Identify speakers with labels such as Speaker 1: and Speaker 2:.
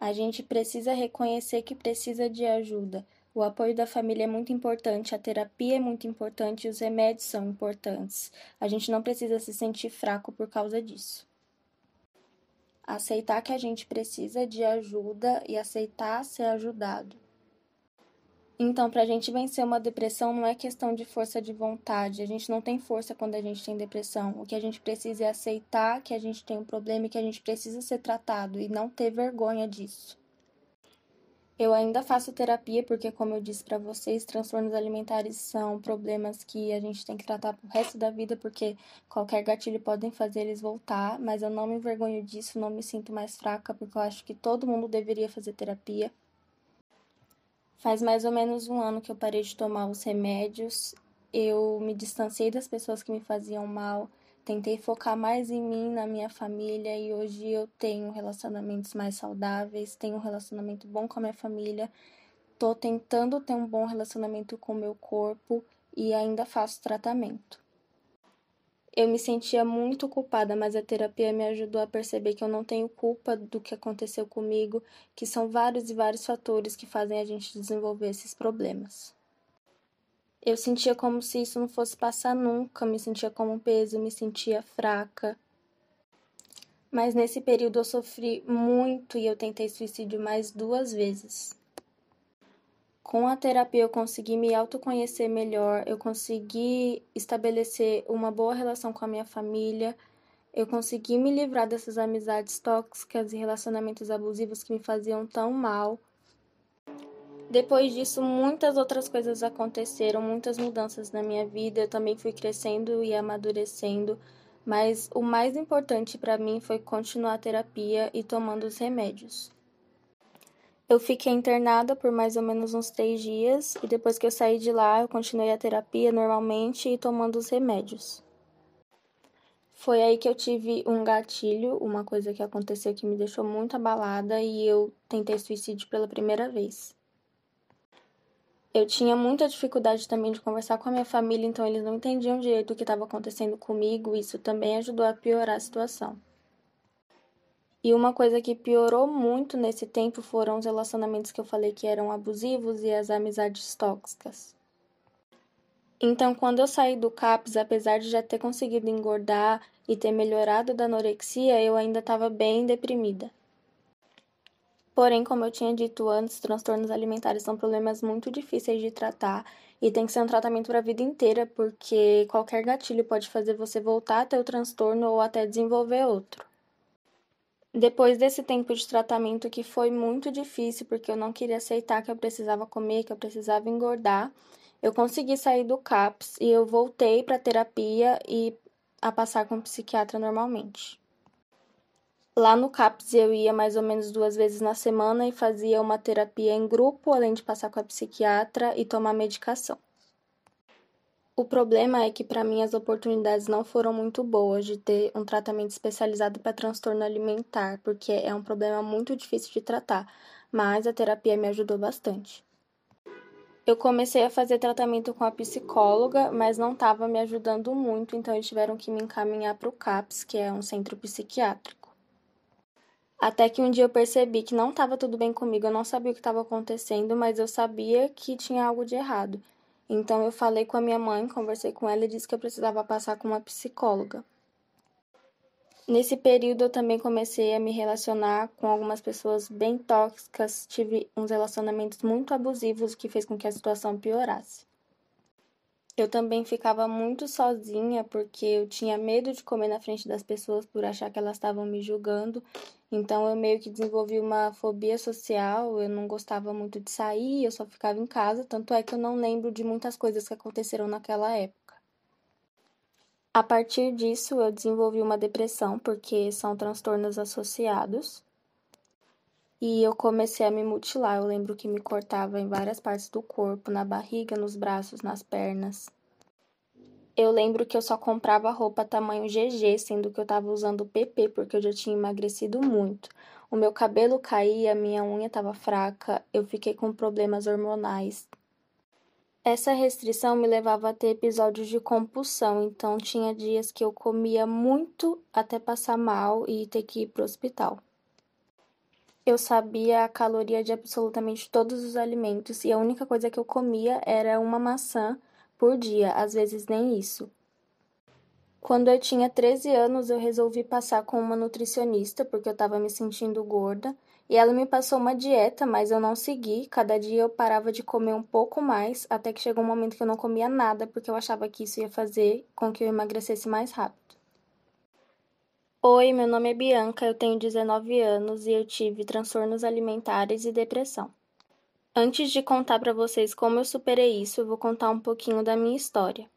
Speaker 1: A gente precisa reconhecer que precisa de ajuda. O apoio da família é muito importante, a terapia é muito importante e os remédios são importantes. A gente não precisa se sentir fraco por causa disso. Aceitar que a gente precisa de ajuda e aceitar ser ajudado. Então, para a gente vencer uma depressão não é questão de força de vontade. A gente não tem força quando a gente tem depressão. O que a gente precisa é aceitar que a gente tem um problema e que a gente precisa ser tratado e não ter vergonha disso. Eu ainda faço terapia porque, como eu disse para vocês, transtornos alimentares são problemas que a gente tem que tratar pro resto da vida porque qualquer gatilho podem fazer eles voltar, mas eu não me envergonho disso, não me sinto mais fraca porque eu acho que todo mundo deveria fazer terapia. Faz mais ou menos um ano que eu parei de tomar os remédios. Eu me distanciei das pessoas que me faziam mal. Tentei focar mais em mim, na minha família, e hoje eu tenho relacionamentos mais saudáveis, tenho um relacionamento bom com a minha família. Tô tentando ter um bom relacionamento com o meu corpo e ainda faço tratamento. Eu me sentia muito culpada, mas a terapia me ajudou a perceber que eu não tenho culpa do que aconteceu comigo, que são vários e vários fatores que fazem a gente desenvolver esses problemas. Eu sentia como se isso não fosse passar nunca, me sentia como um peso, me sentia fraca. Mas nesse período eu sofri muito e eu tentei suicídio mais duas vezes. Com a terapia eu consegui me autoconhecer melhor, eu consegui estabelecer uma boa relação com a minha família, eu consegui me livrar dessas amizades tóxicas e relacionamentos abusivos que me faziam tão mal. Depois disso, muitas outras coisas aconteceram, muitas mudanças na minha vida. Eu também fui crescendo e amadurecendo, mas o mais importante para mim foi continuar a terapia e tomando os remédios. Eu fiquei internada por mais ou menos uns três dias e depois que eu saí de lá, eu continuei a terapia normalmente e tomando os remédios. Foi aí que eu tive um gatilho, uma coisa que aconteceu que me deixou muito abalada e eu tentei suicídio pela primeira vez. Eu tinha muita dificuldade também de conversar com a minha família, então eles não entendiam direito o que estava acontecendo comigo, e isso também ajudou a piorar a situação. E uma coisa que piorou muito nesse tempo foram os relacionamentos que eu falei que eram abusivos e as amizades tóxicas. Então, quando eu saí do CAPS, apesar de já ter conseguido engordar e ter melhorado da anorexia, eu ainda estava bem deprimida. Porém, como eu tinha dito antes, transtornos alimentares são problemas muito difíceis de tratar e tem que ser um tratamento para a vida inteira, porque qualquer gatilho pode fazer você voltar a ter o transtorno ou até desenvolver outro. Depois desse tempo de tratamento que foi muito difícil, porque eu não queria aceitar que eu precisava comer, que eu precisava engordar, eu consegui sair do CAPS e eu voltei para terapia e a passar com o psiquiatra normalmente. Lá no CAPS eu ia mais ou menos duas vezes na semana e fazia uma terapia em grupo, além de passar com a psiquiatra e tomar medicação. O problema é que para mim as oportunidades não foram muito boas de ter um tratamento especializado para transtorno alimentar, porque é um problema muito difícil de tratar, mas a terapia me ajudou bastante. Eu comecei a fazer tratamento com a psicóloga, mas não estava me ajudando muito, então eles tiveram que me encaminhar para o CAPS, que é um centro psiquiátrico. Até que um dia eu percebi que não estava tudo bem comigo, eu não sabia o que estava acontecendo, mas eu sabia que tinha algo de errado. Então eu falei com a minha mãe, conversei com ela e disse que eu precisava passar com uma psicóloga. Nesse período eu também comecei a me relacionar com algumas pessoas bem tóxicas, tive uns relacionamentos muito abusivos que fez com que a situação piorasse. Eu também ficava muito sozinha porque eu tinha medo de comer na frente das pessoas por achar que elas estavam me julgando. Então eu meio que desenvolvi uma fobia social, eu não gostava muito de sair, eu só ficava em casa, tanto é que eu não lembro de muitas coisas que aconteceram naquela época. A partir disso, eu desenvolvi uma depressão, porque são transtornos associados. E eu comecei a me mutilar. Eu lembro que me cortava em várias partes do corpo, na barriga, nos braços, nas pernas. Eu lembro que eu só comprava roupa tamanho GG, sendo que eu tava usando PP porque eu já tinha emagrecido muito. O meu cabelo caía, minha unha estava fraca, eu fiquei com problemas hormonais. Essa restrição me levava a ter episódios de compulsão, então tinha dias que eu comia muito até passar mal e ter que ir pro hospital. Eu sabia a caloria de absolutamente todos os alimentos e a única coisa que eu comia era uma maçã por dia, às vezes nem isso. Quando eu tinha 13 anos, eu resolvi passar com uma nutricionista porque eu estava me sentindo gorda e ela me passou uma dieta, mas eu não segui. Cada dia eu parava de comer um pouco mais, até que chegou um momento que eu não comia nada porque eu achava que isso ia fazer com que eu emagrecesse mais rápido. Oi, meu nome é Bianca, eu tenho 19 anos e eu tive transtornos alimentares e depressão. Antes de contar para vocês como eu superei isso, eu vou contar um pouquinho da minha história.